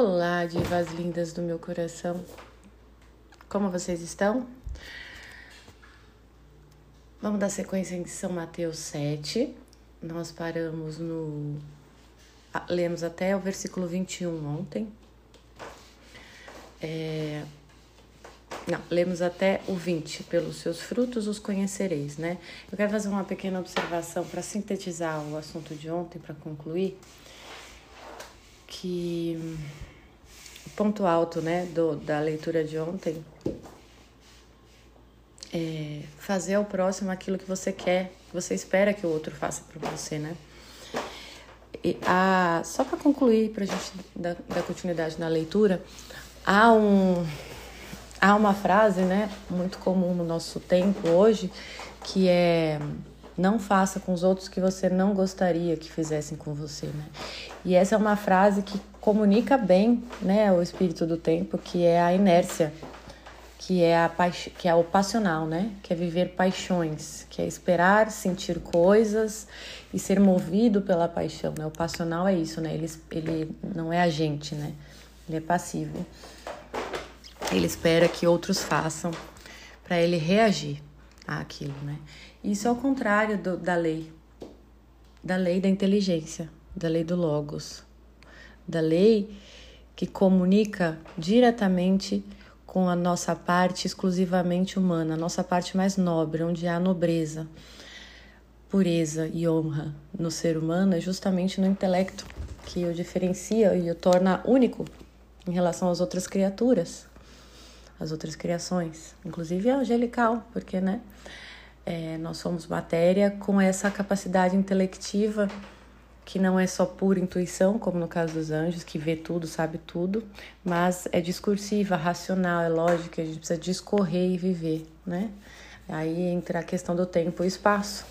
Olá, divas lindas do meu coração. Como vocês estão? Vamos dar sequência em São Mateus 7. Nós paramos no. Lemos até o versículo 21 ontem. É... Não, lemos até o 20. Pelos seus frutos os conhecereis, né? Eu quero fazer uma pequena observação para sintetizar o assunto de ontem, para concluir que ponto alto né, do, da leitura de ontem é fazer ao próximo aquilo que você quer, que você espera que o outro faça para você, né? E a, só para concluir, para a gente dar, dar continuidade na leitura, há, um, há uma frase né, muito comum no nosso tempo hoje que é não faça com os outros que você não gostaria que fizessem com você, né? E essa é uma frase que comunica bem, né, o espírito do tempo, que é a inércia, que é a paix... que é o passional, né? Que é viver paixões, que é esperar, sentir coisas e ser movido pela paixão, né? O passional é isso, né? Ele ele não é agente, né? Ele é passivo. Ele espera que outros façam para ele reagir àquilo, né? Isso é o contrário do, da lei, da lei da inteligência, da lei do Logos, da lei que comunica diretamente com a nossa parte exclusivamente humana, a nossa parte mais nobre, onde há nobreza, pureza e honra no ser humano, é justamente no intelecto que o diferencia e o torna único em relação às outras criaturas, às outras criações, inclusive a angelical, porque, né? É, nós somos matéria com essa capacidade intelectiva que não é só pura intuição, como no caso dos anjos, que vê tudo, sabe tudo, mas é discursiva, racional, é lógica, a gente precisa discorrer e viver, né? Aí entra a questão do tempo e espaço,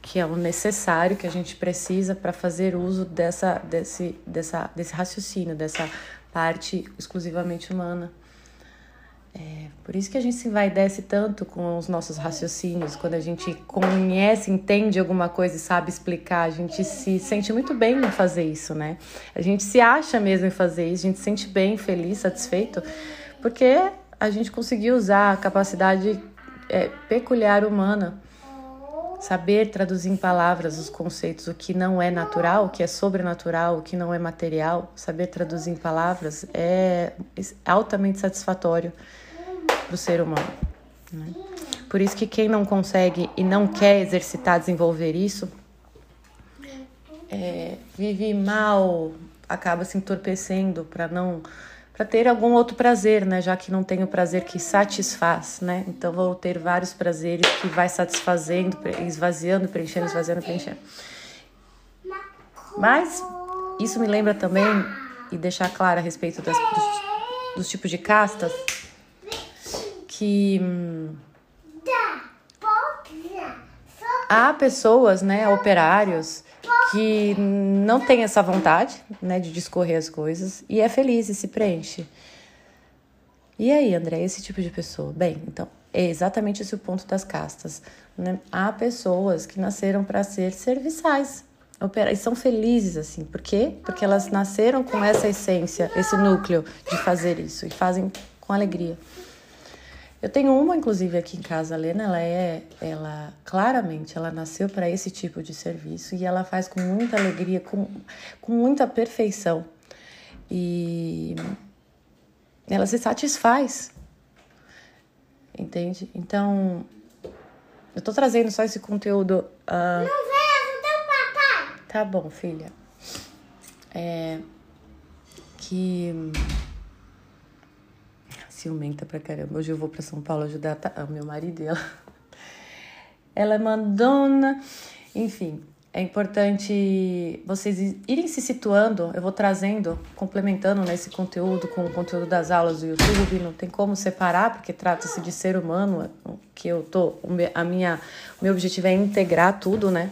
que é o necessário que a gente precisa para fazer uso dessa, desse, dessa, desse raciocínio, dessa parte exclusivamente humana. É, por isso que a gente se envaidece tanto com os nossos raciocínios, quando a gente conhece, entende alguma coisa e sabe explicar, a gente se sente muito bem em fazer isso, né? A gente se acha mesmo em fazer isso, a gente se sente bem, feliz, satisfeito, porque a gente conseguiu usar a capacidade é, peculiar humana, saber traduzir em palavras os conceitos, o que não é natural, o que é sobrenatural, o que não é material, saber traduzir em palavras é altamente satisfatório para o ser humano. Né? Por isso que quem não consegue e não quer exercitar, desenvolver isso, é, vive mal, acaba se entorpecendo para não para ter algum outro prazer, né? Já que não tem o prazer que satisfaz, né? Então vou ter vários prazeres que vai satisfazendo, esvaziando, preenchendo, esvaziando, preenchendo. Mas isso me lembra também e deixar claro a respeito das, dos, dos tipos de castas que há pessoas, né, operários, que não têm essa vontade, né, de discorrer as coisas e é feliz e se preenche. E aí, André, esse tipo de pessoa? Bem, então, é exatamente esse o ponto das castas. Né? Há pessoas que nasceram para ser serviçais, e são felizes assim. Por quê? Porque elas nasceram com essa essência, esse núcleo de fazer isso e fazem com alegria. Eu tenho uma, inclusive, aqui em casa, a Lena, ela é, ela claramente, ela nasceu para esse tipo de serviço e ela faz com muita alegria, com, com muita perfeição. E ela se satisfaz, entende? Então, eu tô trazendo só esse conteúdo. Uh... Não vai ajudar o papai! Tá bom, filha. É. Que ciumenta pra caramba. Hoje eu vou pra São Paulo ajudar o meu marido e ela. Ela é mandona. Enfim, é importante vocês irem se situando. Eu vou trazendo, complementando nesse conteúdo com o conteúdo das aulas do YouTube. Não tem como separar, porque trata-se de ser humano. Que eu tô. A minha, o meu objetivo é integrar tudo, né?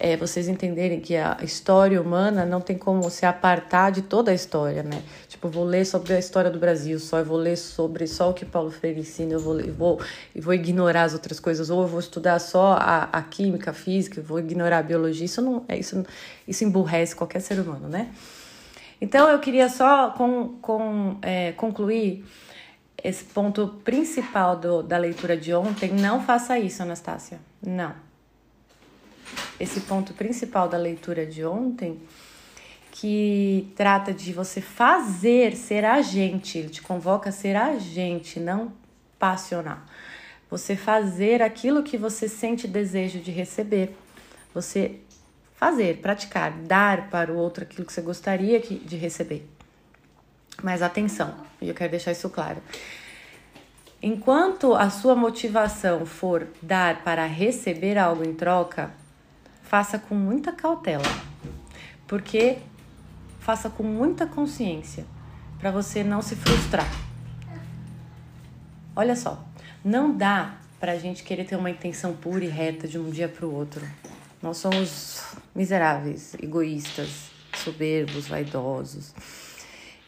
É, vocês entenderem que a história humana não tem como se apartar de toda a história, né? Tipo, vou ler sobre a história do Brasil só, eu vou ler sobre só o que Paulo Freire ensina, eu vou, eu vou, vou ignorar as outras coisas, ou eu vou estudar só a, a química, a física, eu vou ignorar a biologia. Isso não é isso, isso emburrece qualquer ser humano, né? Então eu queria só com, com, é, concluir esse ponto principal do, da leitura de ontem. Não faça isso, Anastácia. Não. Esse ponto principal da leitura de ontem, que trata de você fazer, ser agente, ele te convoca a ser agente, não passional. Você fazer aquilo que você sente desejo de receber. Você fazer, praticar, dar para o outro aquilo que você gostaria de receber. Mas atenção, e eu quero deixar isso claro. Enquanto a sua motivação for dar para receber algo em troca, faça com muita cautela, porque faça com muita consciência para você não se frustrar. Olha só, não dá para a gente querer ter uma intenção pura e reta de um dia para o outro. Nós somos miseráveis, egoístas, soberbos, vaidosos.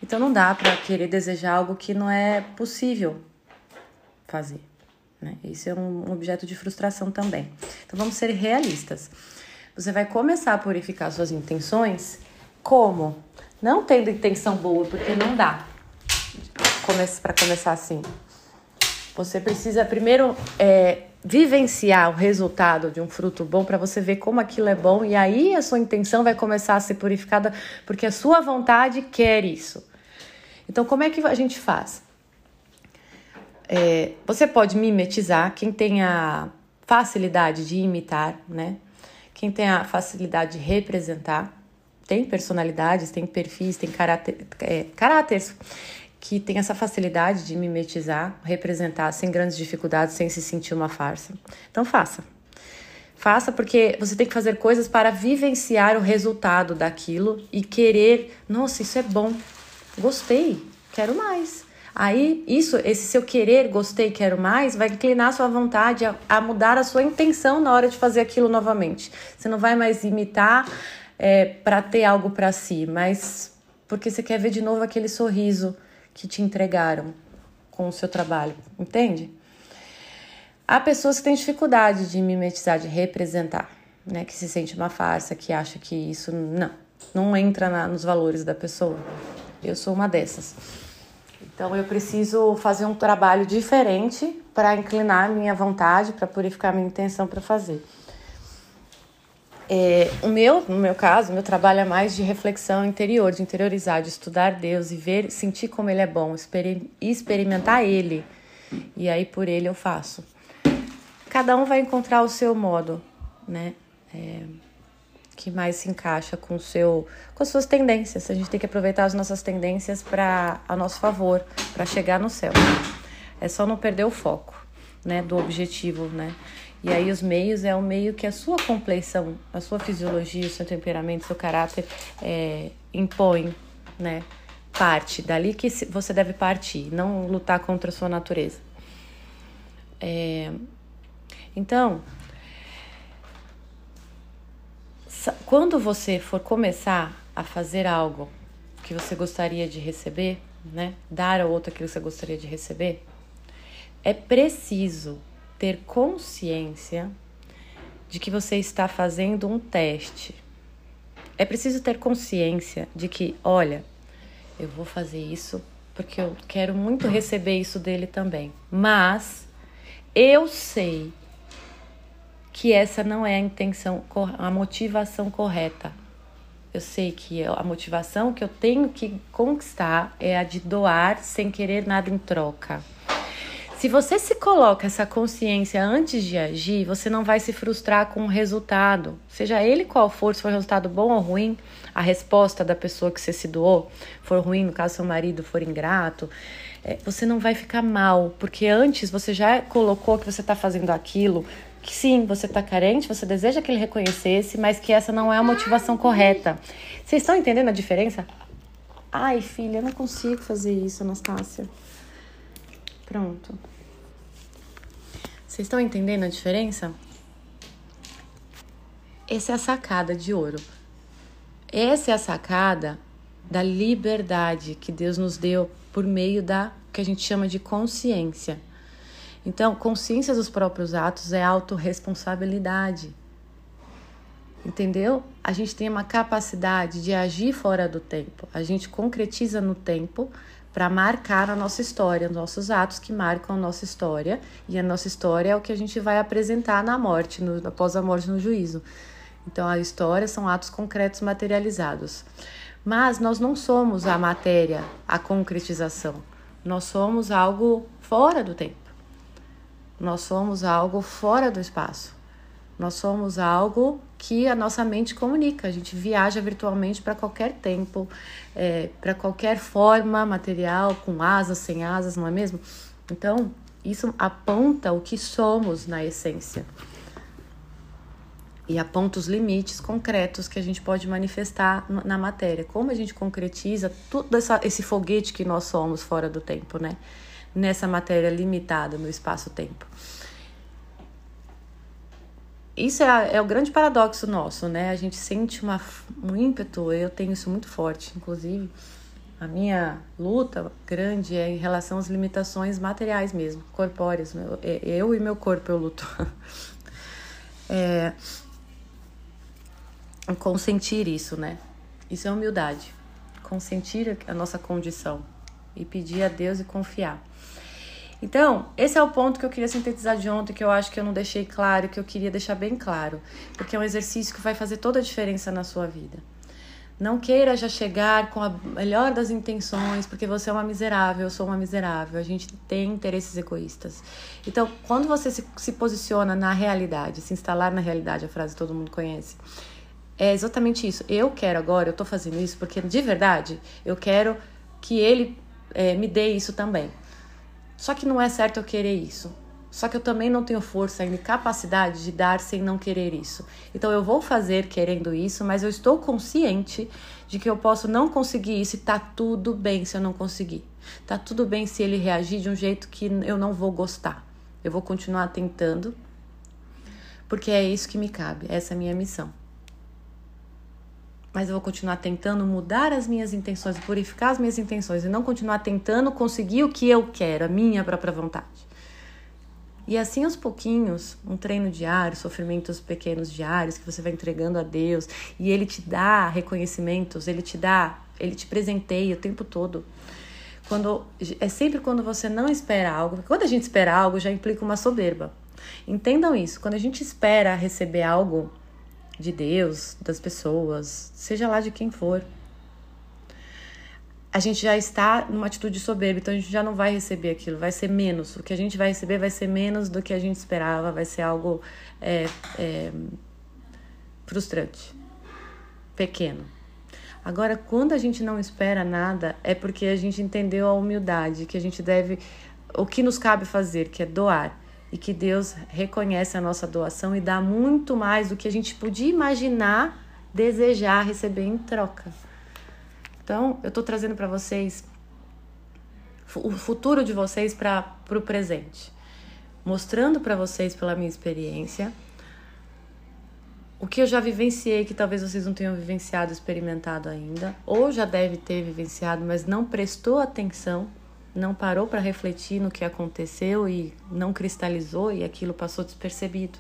Então não dá para querer desejar algo que não é possível fazer. Né? Isso é um objeto de frustração também. Então vamos ser realistas. Você vai começar a purificar suas intenções como? Não tendo intenção boa, porque não dá. Para começar assim. Você precisa primeiro é, vivenciar o resultado de um fruto bom para você ver como aquilo é bom e aí a sua intenção vai começar a ser purificada porque a sua vontade quer isso. Então, como é que a gente faz? É, você pode mimetizar quem tem a facilidade de imitar, né? Quem tem a facilidade de representar, tem personalidades, tem perfis, tem caráter, é, caráteres que tem essa facilidade de mimetizar, representar sem grandes dificuldades, sem se sentir uma farsa. Então faça. Faça porque você tem que fazer coisas para vivenciar o resultado daquilo e querer, nossa, isso é bom. Gostei, quero mais. Aí, isso, esse seu querer, gostei, quero mais, vai inclinar a sua vontade a, a mudar a sua intenção na hora de fazer aquilo novamente. Você não vai mais imitar é, para ter algo para si, mas porque você quer ver de novo aquele sorriso que te entregaram com o seu trabalho, entende? Há pessoas que têm dificuldade de mimetizar, de representar, né? Que se sente uma farsa, que acha que isso não, não entra na, nos valores da pessoa. Eu sou uma dessas. Então eu preciso fazer um trabalho diferente para inclinar minha vontade, para purificar minha intenção para fazer. É, o meu, no meu caso, meu trabalho é mais de reflexão interior, de interiorizar, de estudar Deus e ver, sentir como Ele é bom, exper experimentar Ele. E aí por Ele eu faço. Cada um vai encontrar o seu modo, né? É, que mais se encaixa com seu, com as suas tendências. A gente tem que aproveitar as nossas tendências para a nosso favor, para chegar no céu. É só não perder o foco, né, do objetivo, né? E aí os meios é o meio que a sua compleição, a sua fisiologia, o seu temperamento, o seu caráter é, impõe, né? Parte, dali que você deve partir, não lutar contra a sua natureza. É, então, quando você for começar a fazer algo que você gostaria de receber, né? Dar ao outro aquilo que você gostaria de receber, é preciso ter consciência de que você está fazendo um teste. É preciso ter consciência de que, olha, eu vou fazer isso porque eu quero muito receber isso dele também. Mas eu sei que essa não é a intenção, a motivação correta. Eu sei que a motivação que eu tenho que conquistar é a de doar sem querer nada em troca. Se você se coloca essa consciência antes de agir, você não vai se frustrar com o resultado, seja ele qual for, se for resultado bom ou ruim, a resposta da pessoa que você se doou for ruim, no caso seu marido for ingrato, é, você não vai ficar mal, porque antes você já colocou que você está fazendo aquilo, que sim, você está carente, você deseja que ele reconhecesse, mas que essa não é a motivação correta. Vocês estão entendendo a diferença? Ai, filha, eu não consigo fazer isso, Anastácia. Pronto. Vocês estão entendendo a diferença? Essa é a sacada de ouro. Essa é a sacada da liberdade que Deus nos deu por meio da que a gente chama de consciência. Então, consciência dos próprios atos é autorresponsabilidade. Entendeu? A gente tem uma capacidade de agir fora do tempo. A gente concretiza no tempo para marcar a nossa história, os nossos atos que marcam a nossa história. E a nossa história é o que a gente vai apresentar na morte, no, após a morte no juízo. Então, a história são atos concretos materializados. Mas nós não somos a matéria, a concretização. Nós somos algo fora do tempo. Nós somos algo fora do espaço. Nós somos algo que a nossa mente comunica. A gente viaja virtualmente para qualquer tempo, é, para qualquer forma material, com asas, sem asas, não é mesmo? Então, isso aponta o que somos na essência e aponta os limites concretos que a gente pode manifestar na matéria. Como a gente concretiza todo esse foguete que nós somos fora do tempo, né? Nessa matéria limitada no espaço-tempo. Isso é, é, o grande paradoxo nosso, né? A gente sente uma, um ímpeto, eu tenho isso muito forte, inclusive. A minha luta grande é em relação às limitações materiais mesmo, corpóreas. É, eu e meu corpo eu luto. É, consentir isso, né? Isso é humildade. Consentir a nossa condição e pedir a Deus e confiar. Então, esse é o ponto que eu queria sintetizar de ontem, que eu acho que eu não deixei claro, que eu queria deixar bem claro, porque é um exercício que vai fazer toda a diferença na sua vida. Não queira já chegar com a melhor das intenções, porque você é uma miserável, eu sou uma miserável. A gente tem interesses egoístas. Então, quando você se, se posiciona na realidade, se instalar na realidade, a frase todo mundo conhece, é exatamente isso. Eu quero agora, eu tô fazendo isso porque de verdade eu quero que ele é, me dê isso também. Só que não é certo eu querer isso. Só que eu também não tenho força e capacidade de dar sem não querer isso. Então eu vou fazer querendo isso, mas eu estou consciente de que eu posso não conseguir isso e tá tudo bem se eu não conseguir. Tá tudo bem se ele reagir de um jeito que eu não vou gostar. Eu vou continuar tentando, porque é isso que me cabe, essa é a minha missão mas eu vou continuar tentando mudar as minhas intenções, purificar as minhas intenções e não continuar tentando conseguir o que eu quero, a minha própria vontade. E assim aos pouquinhos, um treino diário, sofrimentos pequenos diários que você vai entregando a Deus e ele te dá reconhecimentos, ele te dá, ele te presenteia o tempo todo. Quando é sempre quando você não espera algo, quando a gente espera algo já implica uma soberba. Entendam isso, quando a gente espera receber algo, de Deus, das pessoas, seja lá de quem for. A gente já está numa atitude soberba, então a gente já não vai receber aquilo, vai ser menos. O que a gente vai receber vai ser menos do que a gente esperava, vai ser algo é, é, frustrante, pequeno. Agora, quando a gente não espera nada, é porque a gente entendeu a humildade, que a gente deve, o que nos cabe fazer, que é doar e que Deus reconhece a nossa doação e dá muito mais do que a gente podia imaginar, desejar receber em troca. Então, eu estou trazendo para vocês o futuro de vocês para o presente, mostrando para vocês pela minha experiência o que eu já vivenciei que talvez vocês não tenham vivenciado, experimentado ainda, ou já deve ter vivenciado, mas não prestou atenção não parou para refletir no que aconteceu e não cristalizou e aquilo passou despercebido.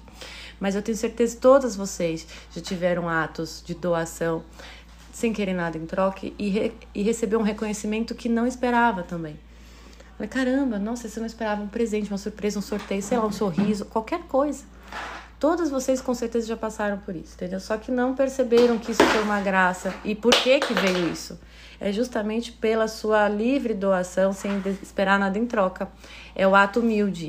Mas eu tenho certeza que todas vocês já tiveram atos de doação sem querer nada em troca e, re, e recebeu um reconhecimento que não esperava também. Falei, caramba, nossa, você não esperava um presente, uma surpresa, um sorteio, sei lá, um sorriso, qualquer coisa. Todas vocês com certeza já passaram por isso, entendeu? Só que não perceberam que isso foi uma graça e por que que veio isso é justamente pela sua livre doação, sem esperar nada em troca. É o ato humilde.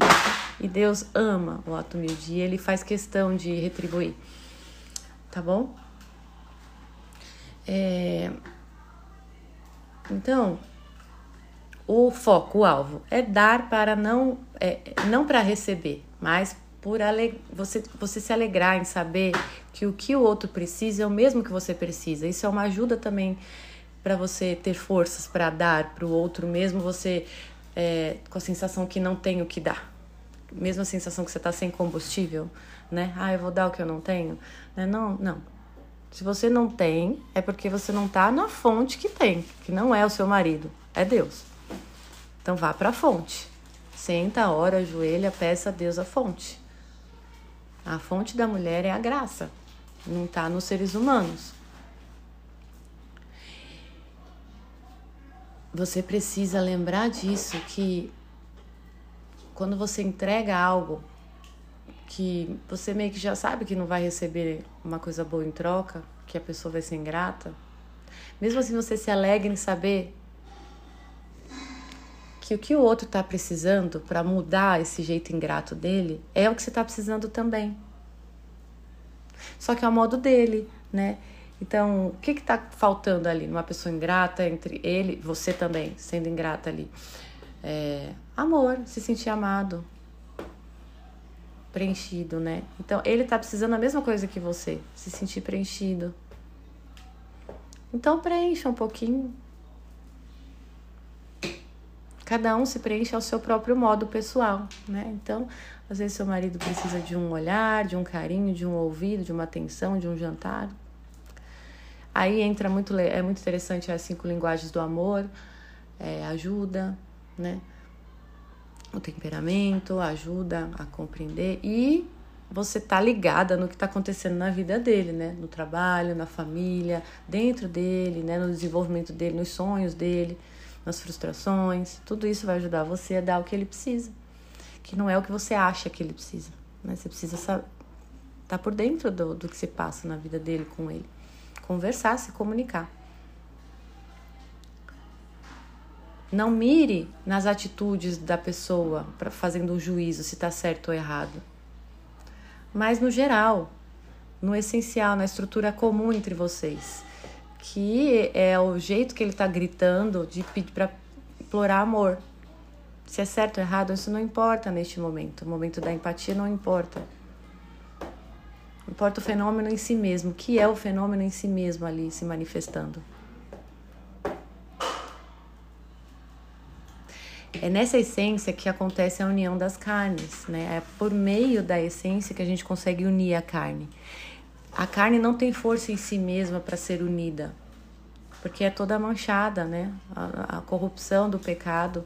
E Deus ama o ato humilde e ele faz questão de retribuir. Tá bom? É... Então, o foco, o alvo, é dar para não, é, não para receber, mas por ale... você, você se alegrar em saber que o que o outro precisa é o mesmo que você precisa. Isso é uma ajuda também para você ter forças para dar para o outro, mesmo você é, com a sensação que não tem o que dar. Mesmo a sensação que você está sem combustível, né? Ah, eu vou dar o que eu não tenho. Né? Não, não. Se você não tem, é porque você não está na fonte que tem, que não é o seu marido, é Deus. Então vá para a fonte. Senta, ora, ajoelha, peça a Deus a fonte. A fonte da mulher é a graça. não está nos seres humanos. Você precisa lembrar disso que quando você entrega algo que você meio que já sabe que não vai receber uma coisa boa em troca, que a pessoa vai ser ingrata, mesmo assim você se alegra em saber que o que o outro está precisando para mudar esse jeito ingrato dele é o que você está precisando também. Só que é o modo dele, né? Então, o que está faltando ali numa pessoa ingrata entre ele, você também sendo ingrata ali? É, amor, se sentir amado, preenchido, né? Então, ele está precisando a mesma coisa que você, se sentir preenchido. Então, preencha um pouquinho. Cada um se preenche ao seu próprio modo pessoal, né? Então, às vezes seu marido precisa de um olhar, de um carinho, de um ouvido, de uma atenção, de um jantar. Aí entra muito, é muito interessante as cinco linguagens do amor, é, ajuda, né? O temperamento ajuda a compreender e você tá ligada no que está acontecendo na vida dele, né? No trabalho, na família, dentro dele, né? No desenvolvimento dele, nos sonhos dele, nas frustrações. Tudo isso vai ajudar você a dar o que ele precisa, que não é o que você acha que ele precisa, né? Você precisa estar tá por dentro do, do que se passa na vida dele com ele conversar, se comunicar. Não mire nas atitudes da pessoa para fazendo um juízo se está certo ou errado. Mas no geral, no essencial, na estrutura comum entre vocês, que é o jeito que ele está gritando de pedir para implorar amor. Se é certo ou errado, isso não importa neste momento. O momento da empatia não importa. Importa o fenômeno em si mesmo. Que é o fenômeno em si mesmo ali se manifestando? É nessa essência que acontece a união das carnes, né? É por meio da essência que a gente consegue unir a carne. A carne não tem força em si mesma para ser unida, porque é toda manchada, né? A, a corrupção do pecado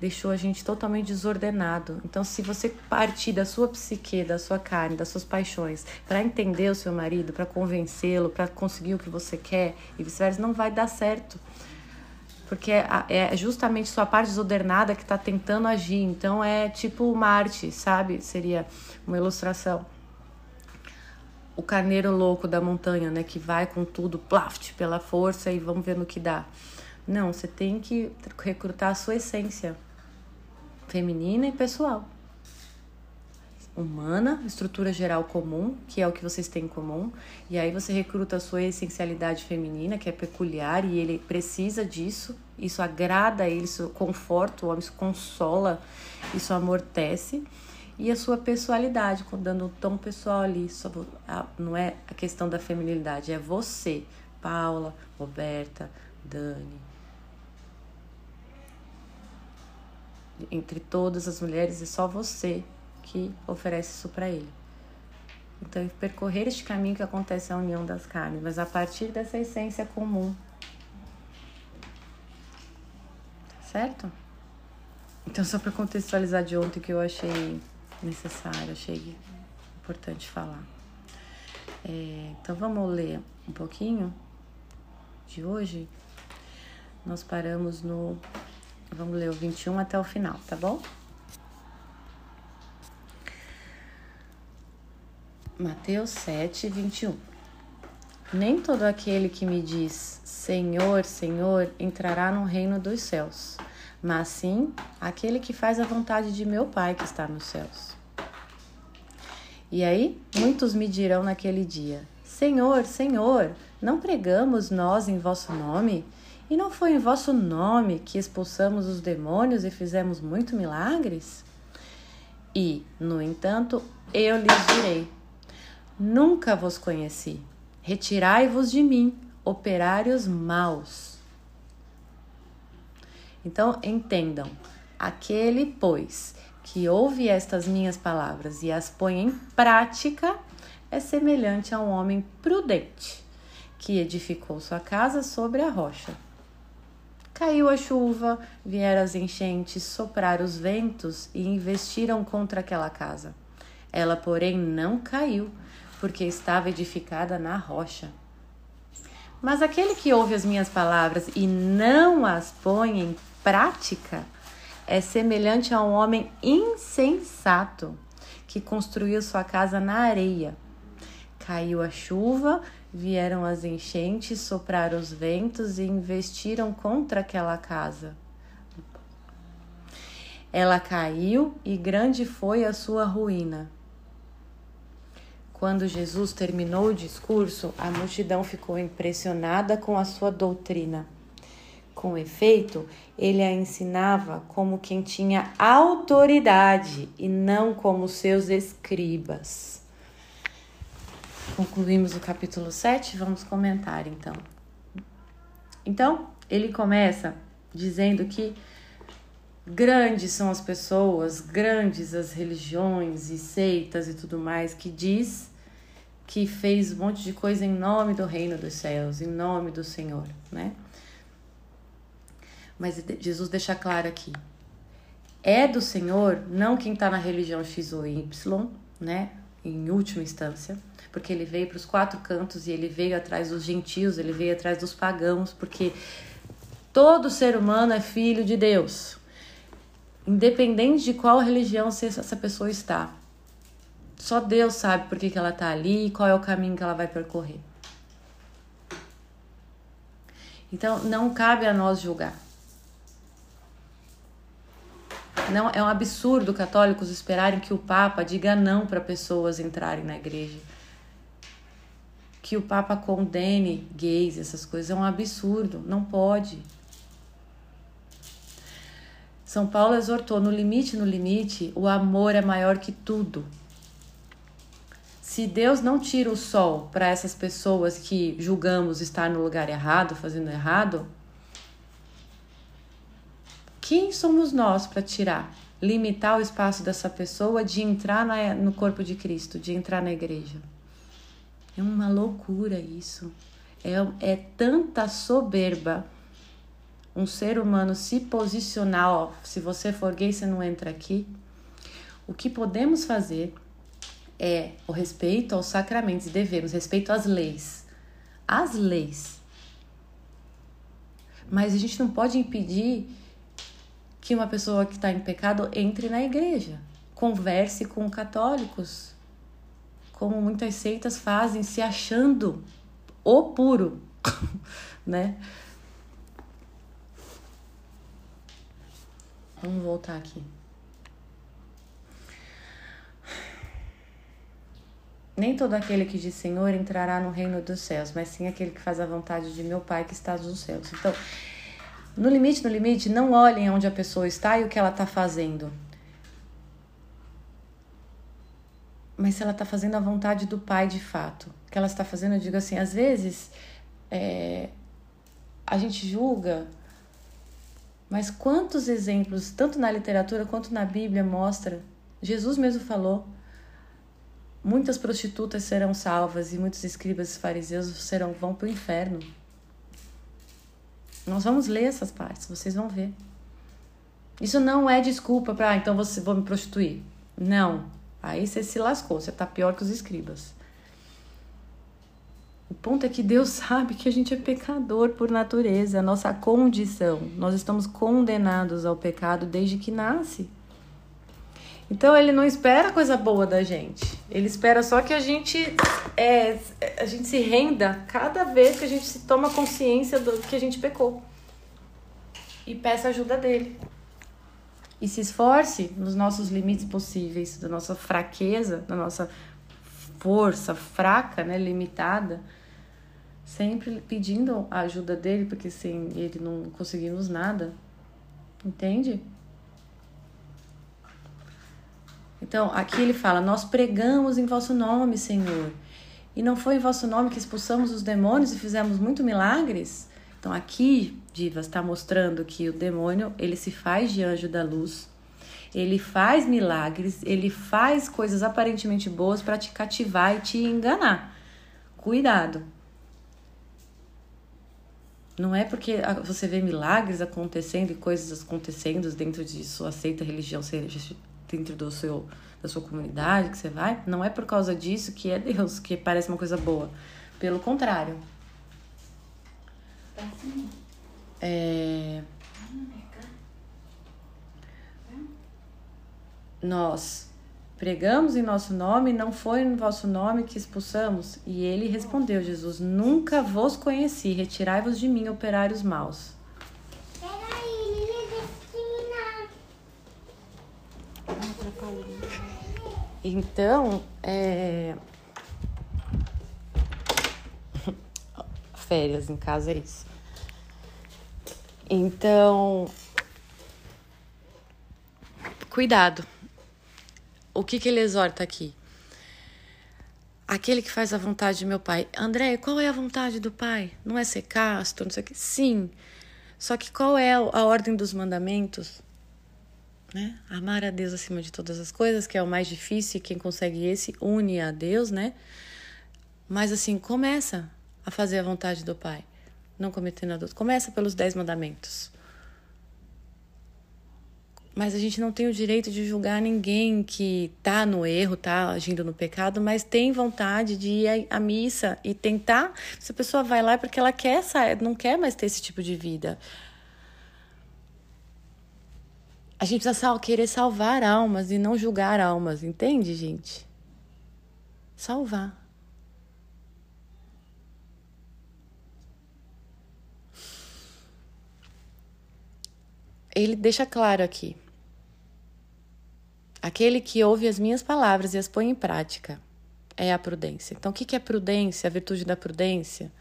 deixou a gente totalmente desordenado. Então, se você partir da sua psique, da sua carne, das suas paixões, para entender o seu marido, para convencê-lo, para conseguir o que você quer e vice-versa, não vai dar certo. Porque é, é justamente sua parte desordenada que está tentando agir. Então, é tipo Marte, sabe? Seria uma ilustração. O carneiro louco da montanha, né? Que vai com tudo, plaft, pela força e vamos ver no que dá. Não, você tem que recrutar a sua essência feminina e pessoal. Humana, estrutura geral comum, que é o que vocês têm em comum, e aí você recruta a sua essencialidade feminina, que é peculiar, e ele precisa disso, isso agrada ele, isso conforta o homem, isso consola, isso amortece e a sua pessoalidade, dando um tom pessoal ali. Não é a questão da feminilidade, é você, Paula, Roberta, Dani, entre todas as mulheres é só você que oferece isso para ele. Então, percorrer este caminho que acontece a união das carnes, mas a partir dessa essência comum. Certo? Então, só para contextualizar de ontem que eu achei necessário, achei importante falar. É, então, vamos ler um pouquinho de hoje. Nós paramos no Vamos ler o 21 até o final, tá bom? Mateus 7, 21. Nem todo aquele que me diz Senhor, Senhor entrará no reino dos céus, mas sim aquele que faz a vontade de meu Pai que está nos céus. E aí, muitos me dirão naquele dia: Senhor, Senhor, não pregamos nós em vosso nome? E não foi em vosso nome que expulsamos os demônios e fizemos muito milagres? E, no entanto, eu lhes direi: Nunca vos conheci. Retirai-vos de mim, operários maus. Então, entendam: aquele, pois, que ouve estas minhas palavras e as põe em prática, é semelhante a um homem prudente que edificou sua casa sobre a rocha. Caiu a chuva, vieram as enchentes, sopraram os ventos e investiram contra aquela casa. Ela, porém, não caiu, porque estava edificada na rocha. Mas aquele que ouve as minhas palavras e não as põe em prática é semelhante a um homem insensato que construiu sua casa na areia. Caiu a chuva, vieram as enchentes, sopraram os ventos e investiram contra aquela casa. Ela caiu e grande foi a sua ruína. Quando Jesus terminou o discurso, a multidão ficou impressionada com a sua doutrina. Com efeito, ele a ensinava como quem tinha autoridade e não como seus escribas. Concluímos o capítulo 7, vamos comentar então. Então, ele começa dizendo que grandes são as pessoas, grandes as religiões e seitas e tudo mais que diz que fez um monte de coisa em nome do reino dos céus, em nome do Senhor, né? Mas Jesus deixa claro aqui: é do Senhor, não quem está na religião X ou Y, né? Em última instância, porque ele veio para os quatro cantos e ele veio atrás dos gentios, ele veio atrás dos pagãos, porque todo ser humano é filho de Deus, independente de qual religião essa pessoa está. Só Deus sabe por que, que ela está ali e qual é o caminho que ela vai percorrer. Então, não cabe a nós julgar. Não, é um absurdo católicos esperarem que o Papa diga não para pessoas entrarem na igreja. Que o Papa condene gays, essas coisas. É um absurdo. Não pode. São Paulo exortou: no limite, no limite, o amor é maior que tudo. Se Deus não tira o sol para essas pessoas que julgamos estar no lugar errado, fazendo errado, quem somos nós para tirar, limitar o espaço dessa pessoa de entrar na, no corpo de Cristo, de entrar na igreja? É uma loucura isso. É, é tanta soberba um ser humano se posicionar, ó, se você for gay, você não entra aqui. O que podemos fazer é o respeito aos sacramentos, devemos respeito às leis. As leis. Mas a gente não pode impedir que uma pessoa que está em pecado entre na igreja, converse com católicos, como muitas seitas fazem, se achando o puro, né? Vamos voltar aqui. Nem todo aquele que diz Senhor entrará no reino dos céus, mas sim aquele que faz a vontade de meu Pai que está nos céus. Então, no limite, no limite, não olhem onde a pessoa está e o que ela está fazendo. Mas se ela está fazendo a vontade do Pai de fato. O que ela está fazendo, eu digo assim, às vezes é, a gente julga, mas quantos exemplos, tanto na literatura quanto na Bíblia, mostra? Jesus mesmo falou. Muitas prostitutas serão salvas e muitos escribas e fariseus serão vão para o inferno. Nós vamos ler essas partes, vocês vão ver. Isso não é desculpa para, ah, então você vou me prostituir. Não. Aí você se lascou, você tá pior que os escribas. O ponto é que Deus sabe que a gente é pecador por natureza, a nossa condição. Nós estamos condenados ao pecado desde que nasce. Então ele não espera coisa boa da gente. Ele espera só que a gente é, a gente se renda cada vez que a gente se toma consciência do que a gente pecou. E peça ajuda dele. E se esforce nos nossos limites possíveis, da nossa fraqueza, da nossa força fraca, né, limitada, sempre pedindo a ajuda dele, porque sem ele não conseguimos nada. Entende? Então, aqui ele fala: Nós pregamos em vosso nome, Senhor. E não foi em vosso nome que expulsamos os demônios e fizemos muito milagres? Então, aqui, Divas, está mostrando que o demônio ele se faz de anjo da luz, ele faz milagres, ele faz coisas aparentemente boas para te cativar e te enganar. Cuidado. Não é porque você vê milagres acontecendo e coisas acontecendo dentro de sua seita, religião, seja dentro do seu da sua comunidade que você vai, não é por causa disso que é Deus, que parece uma coisa boa. Pelo contrário. É... Nós pregamos em nosso nome, não foi em vosso nome que expulsamos? E ele respondeu, Jesus, nunca vos conheci, retirai-vos de mim, operários maus. Peraí, ele Então, é... férias em casa é isso. Então, cuidado. O que, que ele exorta aqui? Aquele que faz a vontade de meu pai. André, qual é a vontade do pai? Não é ser casto, não sei o que. Sim. Só que qual é a ordem dos mandamentos? Né? Amar a Deus acima de todas as coisas, que é o mais difícil, e quem consegue esse une a Deus, né? Mas assim, começa a fazer a vontade do Pai, não cometendo adulto. Começa pelos dez mandamentos. Mas a gente não tem o direito de julgar ninguém que tá no erro, tá agindo no pecado, mas tem vontade de ir à missa e tentar. Se a pessoa vai lá é porque ela quer, não quer mais ter esse tipo de vida. A gente precisa querer salvar almas e não julgar almas, entende, gente? Salvar. ele deixa claro aqui. Aquele que ouve as minhas palavras e as põe em prática é a prudência. Então, o que é prudência? A virtude da prudência?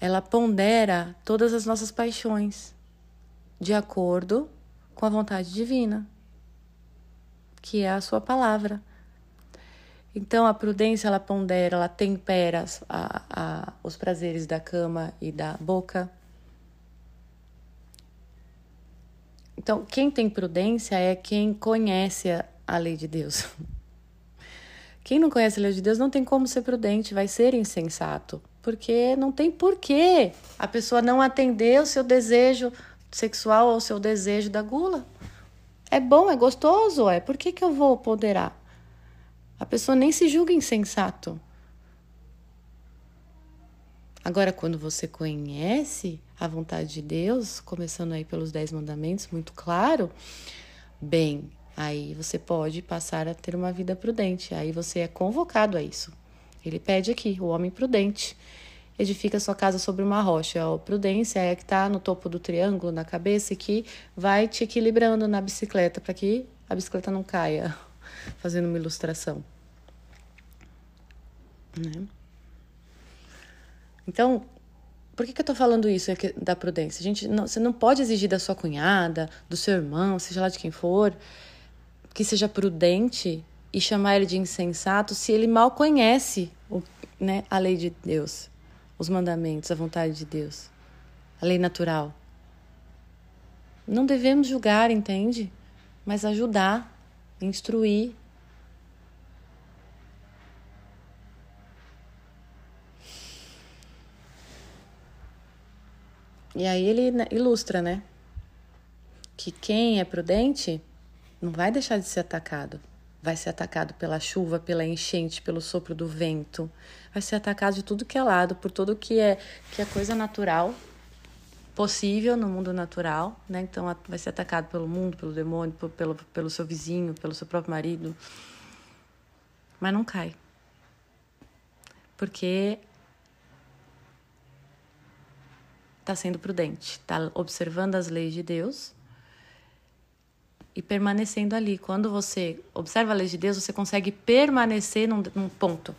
Ela pondera todas as nossas paixões de acordo com a vontade divina, que é a sua palavra. Então, a prudência, ela pondera, ela tempera a, a, os prazeres da cama e da boca Então, quem tem prudência é quem conhece a, a lei de Deus. Quem não conhece a lei de Deus não tem como ser prudente, vai ser insensato, porque não tem porquê a pessoa não atender o seu desejo sexual ou o seu desejo da gula. É bom, é gostoso, é. Por que, que eu vou ponderar? A pessoa nem se julga insensato. Agora, quando você conhece a vontade de Deus, começando aí pelos Dez Mandamentos, muito claro, bem, aí você pode passar a ter uma vida prudente. Aí você é convocado a isso. Ele pede aqui, o homem prudente. Edifica sua casa sobre uma rocha. A prudência é a que está no topo do triângulo, na cabeça, e que vai te equilibrando na bicicleta para que a bicicleta não caia, fazendo uma ilustração. Né? Então, por que, que eu tô falando isso da prudência? Gente, não, você não pode exigir da sua cunhada, do seu irmão, seja lá de quem for, que seja prudente e chamar ele de insensato se ele mal conhece o, né, a lei de Deus, os mandamentos, a vontade de Deus, a lei natural. Não devemos julgar, entende? Mas ajudar, instruir, E aí ele ilustra, né? Que quem é prudente não vai deixar de ser atacado. Vai ser atacado pela chuva, pela enchente, pelo sopro do vento. Vai ser atacado de tudo que é lado, por tudo que é, que é coisa natural, possível no mundo natural, né? Então vai ser atacado pelo mundo, pelo demônio, pelo, pelo seu vizinho, pelo seu próprio marido. Mas não cai. Porque está sendo prudente, está observando as leis de Deus e permanecendo ali. Quando você observa a lei de Deus, você consegue permanecer num, num ponto.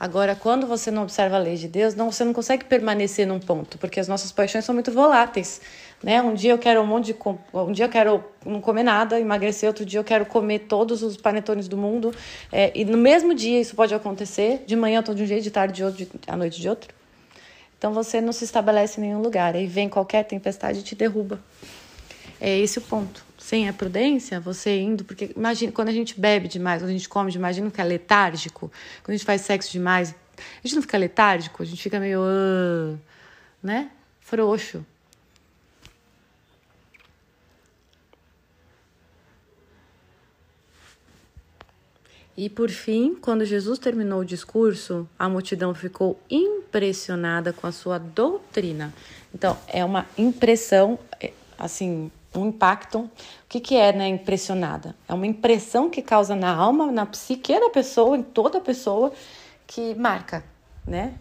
Agora, quando você não observa a lei de Deus, não, você não consegue permanecer num ponto, porque as nossas paixões são muito voláteis, né? Um dia eu quero um monte de um dia eu quero não comer nada, emagrecer, outro dia eu quero comer todos os panetones do mundo, é, e no mesmo dia isso pode acontecer. De manhã eu tô de um jeito, de tarde de outro, à noite de outro. Então você não se estabelece em nenhum lugar. Aí vem qualquer tempestade e te derruba. É esse o ponto. Sem a prudência, você indo, porque imagina, quando a gente bebe demais, quando a gente come demais, a gente não fica letárgico, quando a gente faz sexo demais, a gente não fica letárgico, a gente fica meio, uh, né? Frouxo. E por fim, quando Jesus terminou o discurso, a multidão ficou impressionada com a sua doutrina. Então, é uma impressão, é, assim, um impacto. O que, que é, né, impressionada? É uma impressão que causa na alma, na psique da pessoa, em toda a pessoa, que marca, né?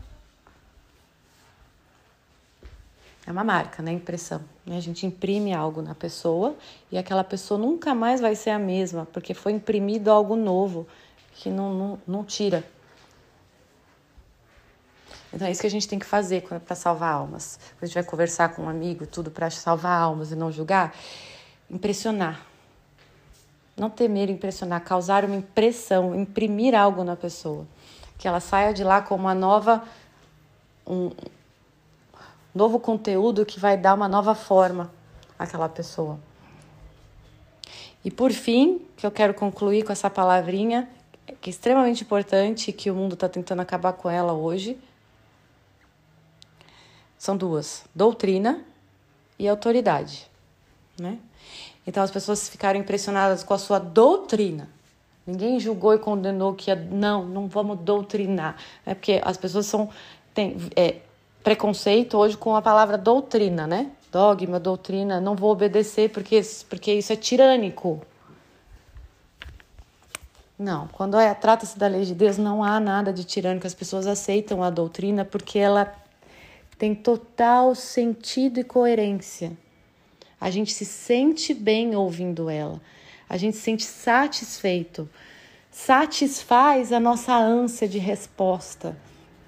É uma marca, né? Impressão. Né? A gente imprime algo na pessoa e aquela pessoa nunca mais vai ser a mesma, porque foi imprimido algo novo que não, não, não tira. Então é isso que a gente tem que fazer para salvar almas. Quando a gente vai conversar com um amigo, tudo para salvar almas e não julgar, impressionar. Não temer impressionar, causar uma impressão, imprimir algo na pessoa. Que ela saia de lá com uma nova. Um, novo conteúdo que vai dar uma nova forma àquela pessoa. E por fim, que eu quero concluir com essa palavrinha, que é extremamente importante, que o mundo está tentando acabar com ela hoje, são duas: doutrina e autoridade, né? Então as pessoas ficaram impressionadas com a sua doutrina. Ninguém julgou e condenou que não, não vamos doutrinar, é porque as pessoas são tem, é, preconceito hoje com a palavra doutrina, né? Dogma, doutrina, não vou obedecer porque, porque isso é tirânico. Não, quando é, trata-se da lei de Deus, não há nada de tirânico. As pessoas aceitam a doutrina porque ela tem total sentido e coerência. A gente se sente bem ouvindo ela. A gente se sente satisfeito. Satisfaz a nossa ânsia de resposta.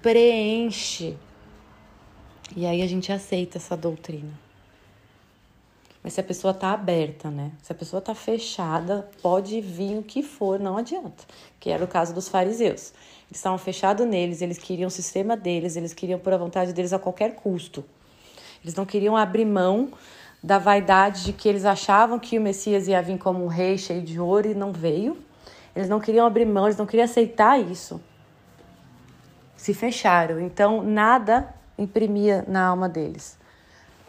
Preenche e aí a gente aceita essa doutrina. Mas se a pessoa tá aberta, né? Se a pessoa tá fechada, pode vir o que for, não adianta. Que era o caso dos fariseus. Estavam fechados neles, eles queriam o sistema deles, eles queriam por a vontade deles a qualquer custo. Eles não queriam abrir mão da vaidade de que eles achavam que o Messias ia vir como um rei cheio de ouro e não veio. Eles não queriam abrir mão, eles não queriam aceitar isso. Se fecharam. Então, nada imprimia na alma deles.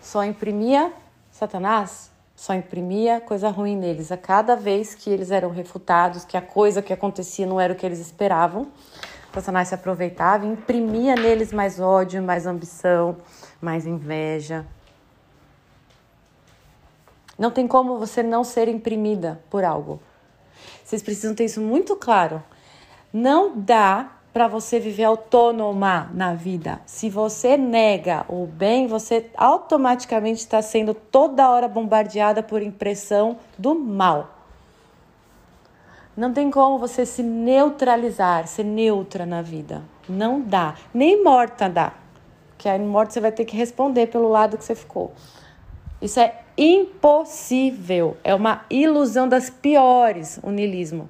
Só imprimia Satanás, só imprimia coisa ruim neles. A cada vez que eles eram refutados, que a coisa que acontecia não era o que eles esperavam, Satanás se aproveitava e imprimia neles mais ódio, mais ambição, mais inveja. Não tem como você não ser imprimida por algo. Vocês precisam ter isso muito claro. Não dá para você viver autônoma na vida. Se você nega o bem, você automaticamente está sendo toda hora bombardeada por impressão do mal. Não tem como você se neutralizar, ser neutra na vida. Não dá. Nem morta dá. Que aí morta você vai ter que responder pelo lado que você ficou. Isso é impossível. É uma ilusão das piores, o niilismo.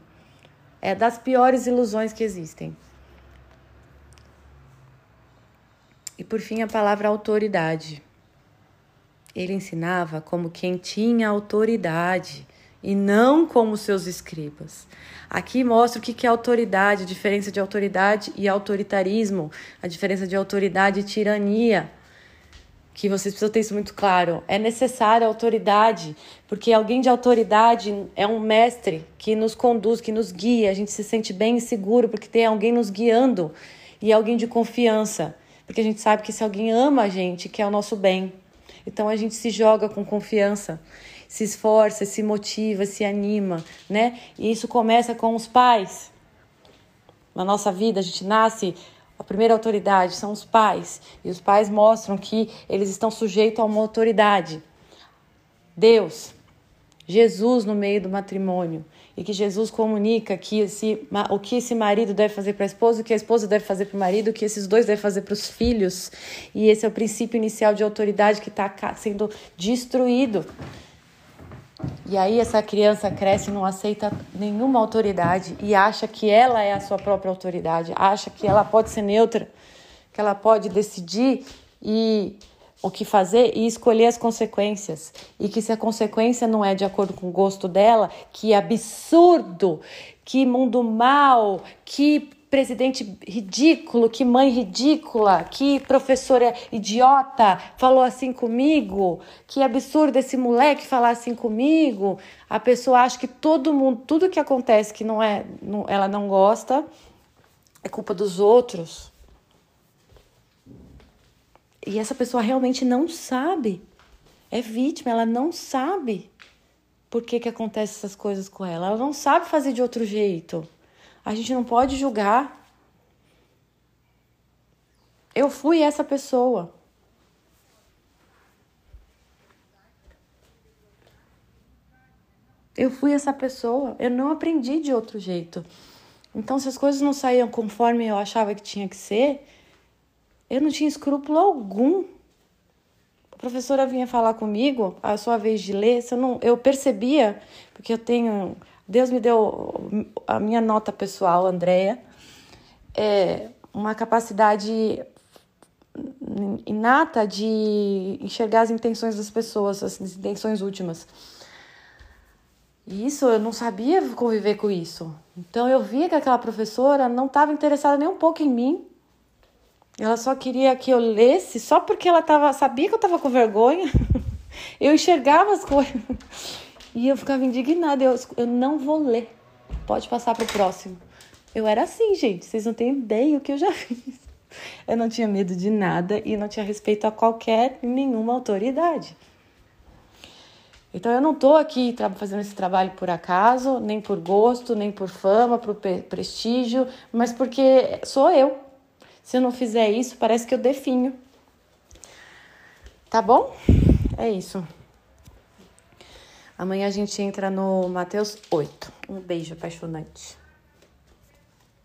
É das piores ilusões que existem. E por fim, a palavra autoridade. Ele ensinava como quem tinha autoridade e não como seus escribas. Aqui mostra o que é autoridade, a diferença de autoridade e autoritarismo, a diferença de autoridade e tirania. Que vocês precisam ter isso muito claro. É necessária autoridade, porque alguém de autoridade é um mestre que nos conduz, que nos guia. A gente se sente bem e seguro porque tem alguém nos guiando e alguém de confiança porque a gente sabe que se alguém ama a gente, quer o nosso bem. Então a gente se joga com confiança, se esforça, se motiva, se anima, né? E isso começa com os pais. Na nossa vida, a gente nasce, a primeira autoridade são os pais, e os pais mostram que eles estão sujeitos a uma autoridade. Deus, Jesus no meio do matrimônio, e que Jesus comunica que esse, o que esse marido deve fazer para a esposa, o que a esposa deve fazer para o marido, o que esses dois devem fazer para os filhos. E esse é o princípio inicial de autoridade que está sendo destruído. E aí essa criança cresce e não aceita nenhuma autoridade e acha que ela é a sua própria autoridade, acha que ela pode ser neutra, que ela pode decidir e o que fazer e escolher as consequências. E que se a consequência não é de acordo com o gosto dela, que absurdo, que mundo mal, que presidente ridículo, que mãe ridícula, que professora idiota falou assim comigo, que absurdo esse moleque falar assim comigo. A pessoa acha que todo mundo, tudo que acontece que não é, não, ela não gosta, é culpa dos outros. E essa pessoa realmente não sabe. É vítima, ela não sabe por que, que acontece essas coisas com ela. Ela não sabe fazer de outro jeito. A gente não pode julgar. Eu fui essa pessoa. Eu fui essa pessoa. Eu não aprendi de outro jeito. Então, se as coisas não saíam conforme eu achava que tinha que ser, eu não tinha escrúpulo algum. A professora vinha falar comigo, a sua vez de ler, se eu, não, eu percebia, porque eu tenho. Deus me deu a minha nota pessoal, Andréia, é uma capacidade inata de enxergar as intenções das pessoas, as intenções últimas. E isso eu não sabia conviver com isso. Então eu via que aquela professora não estava interessada nem um pouco em mim ela só queria que eu lesse só porque ela tava, sabia que eu tava com vergonha. eu enxergava as coisas. E eu ficava indignada. Eu, eu não vou ler. Pode passar pro próximo. Eu era assim, gente. Vocês não têm ideia o que eu já fiz. Eu não tinha medo de nada e não tinha respeito a qualquer nenhuma autoridade. Então eu não estou aqui fazendo esse trabalho por acaso, nem por gosto, nem por fama, por prestígio, mas porque sou eu. Se eu não fizer isso, parece que eu definho. Tá bom? É isso. Amanhã a gente entra no Mateus 8. Um beijo apaixonante.